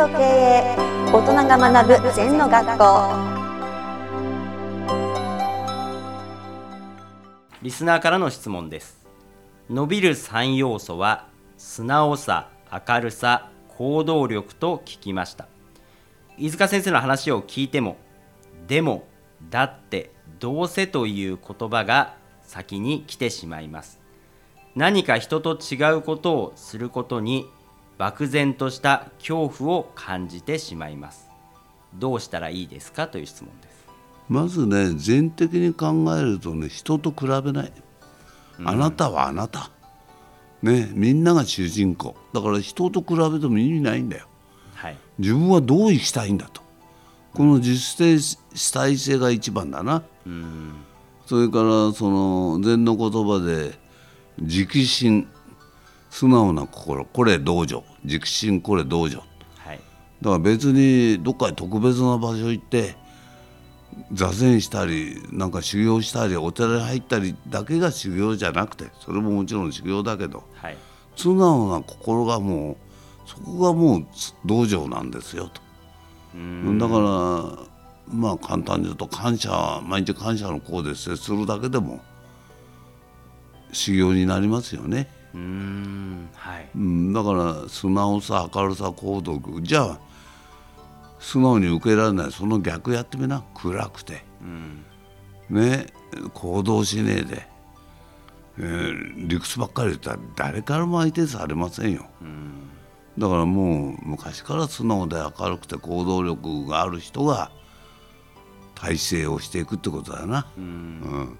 と経営大人が学ぶ禅の学校。リスナーからの質問です。伸びる3要素は素直さ明るさ行動力と聞きました。飯塚先生の話を聞いてもでもだってどうせという言葉が先に来てしまいます。何か人と違うことをすることに漠然とした恐怖を感じてしまいます。どうしたらいいですかという質問です。まずね全的に考えるとね人と比べない、あなたはあなた。ねみんなが主人公。だから人と比べても意味ないんだよ。はい。自分はどう生きたいんだと。この実践主体性が一番だな。うん。それからその禅の言葉で直心素直な心。これ道場直心これ道場。はい。だから別にどっかに特別な場所行って座禅したりなんか修行したりお寺に入ったりだけが修行じゃなくてそれももちろん修行だけどはい。素直な心がもうそこがもう道場なんですよと。うん。だからまあ簡単に言うと感謝毎日感謝のこうで接するだけでも修行になりますよね。うーんはい。うん、だから素直さ明るさ行動力じゃあ素直に受けられないその逆やってみな。暗くて。うん。ね行動しねえで、えー理屈ばっかり言ったら誰からも相手されませんよ。うん。だからもう昔から素直で明るくて行動力がある人が体制をしていくってことだな、うん。うん、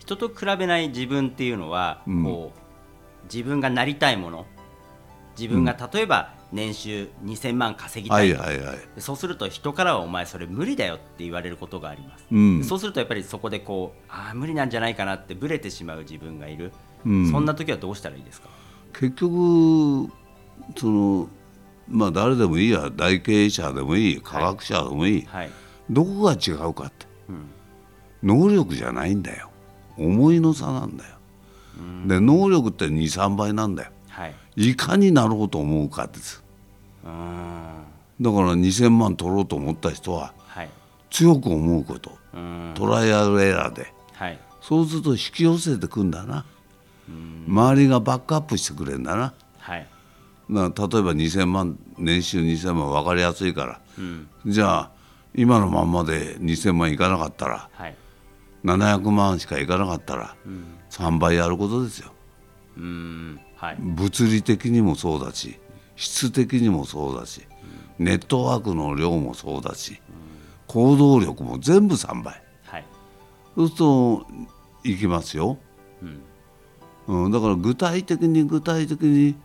人と比べない自分っていうのは、うん。こう自分がなりたいもの自分が例えば年収2000万稼ぎた、はいいはいはい。そうすると人からはお前それ無理だよって言われることがあります、うん。そうするとやっぱりそこでこうああ無理なんじゃないかなってブレてしまう自分がいる、うん。そんな時はどうしたらいいですか？結局そのまあ誰でもいいや。大経営者でもいい。科学者でもいい、はい、どこが違うかって。うん。能力じゃないんだよ。思いの差なんだよ、で能力って23倍なんだよ。はい。いかになろうと思うかです。だから2000万取ろうと思った人ははい。強く思うこと。トライアルエラーで。はい。そうすると引き寄せてくんだな。周りがバックアップしてくれんだな。はい。な例えば2000万年収2000万分かりやすいから。うん。じゃあ今のまんまで2000万いかなかったらはい700万しかいかなかったら3倍やることですよ。うーん。はい。物理的にもそうだし質的にもそうだしネットワークの量もそうだし行動力も全部3倍。はい。そうするといきますよ、うん。うん、だから具体的に具体的に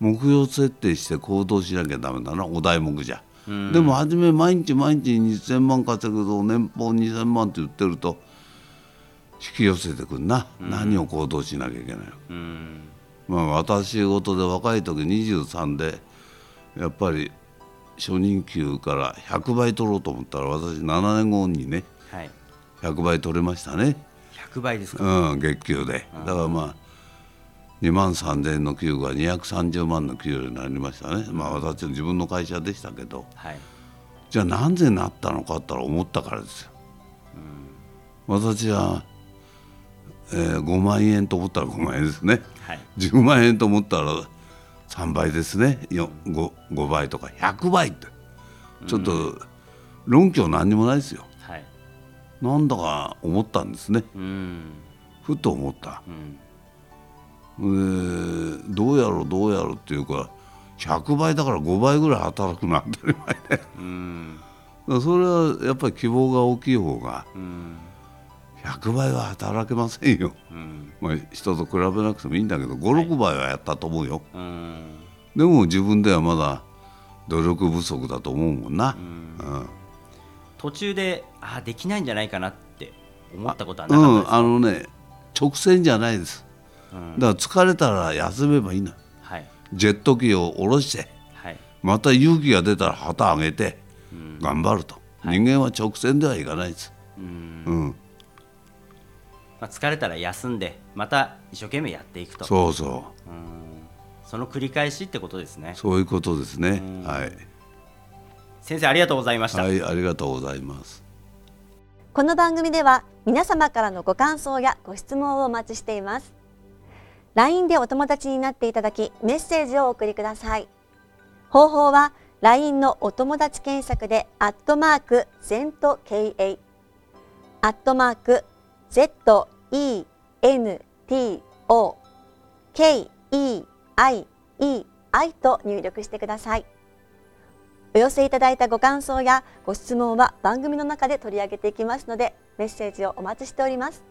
目標設定して行動しなきゃダメだな。お題目じゃ、うん。でも初め毎日毎日2000万稼ぐと年俸2000万って言ってると引き寄せてくんな、何を行動しなきゃいけないの。うん。まあ、私事で若い時23でやっぱり初任給から100倍取ろうと思ったら私7年後にねはい。100倍取れましたね、100倍ですか、うん、月給で。だからまあ2万3000円の給が230万の給になりましたね。まあ私の自分の会社でしたけど。はい。じゃあなぜなったのかって言ったら思ったからですよ、私は、えー5万円と思ったら5万円ですね。はい。10万円と思ったら3倍ですね。5, 5倍とか。100倍って。ちょっと論拠何にもないですよ。はい。なんだか思ったんですね。うん。ふと思った。うん。でどうやろうどうやろうっていうか100倍だから5倍ぐらい働くのは当たり前でうん。それはやっぱり希望が大きい方がうん100倍は働けませんよ、うん。まあ、人と比べなくてもいいんだけど56倍はやったと思うよ、うん。でも自分ではまだ努力不足だと思うもんな、うん。途中であできないんじゃないかなって思ったことはうなかったですん、あのね直線じゃないです。うん。だから疲れたら休めばいいのはい。ジェット機を下ろしてはい。また勇気が出たら旗上げてうん。頑張ると、はい。人間は直線ではいかないです、うん。うん、まあ、疲れたら休んでまた一生懸命やっていくと。そうそう。ん。その繰り返しってことですね。うそういうことですね、うん。はい。先生ありがとうございました、はいありがとうございます。この番組では皆様からのご感想やご質問をお待ちしています。LINE でお友達になっていただきメッセージをお送りください。方法は LINE のお友達検索でアットマーク ZENTKA アットマーク E N T O KEIEI と入力してください。お寄せいただいたご感想やご質問は番組の中で取り上げていきますのでメッセージをお待ちしております。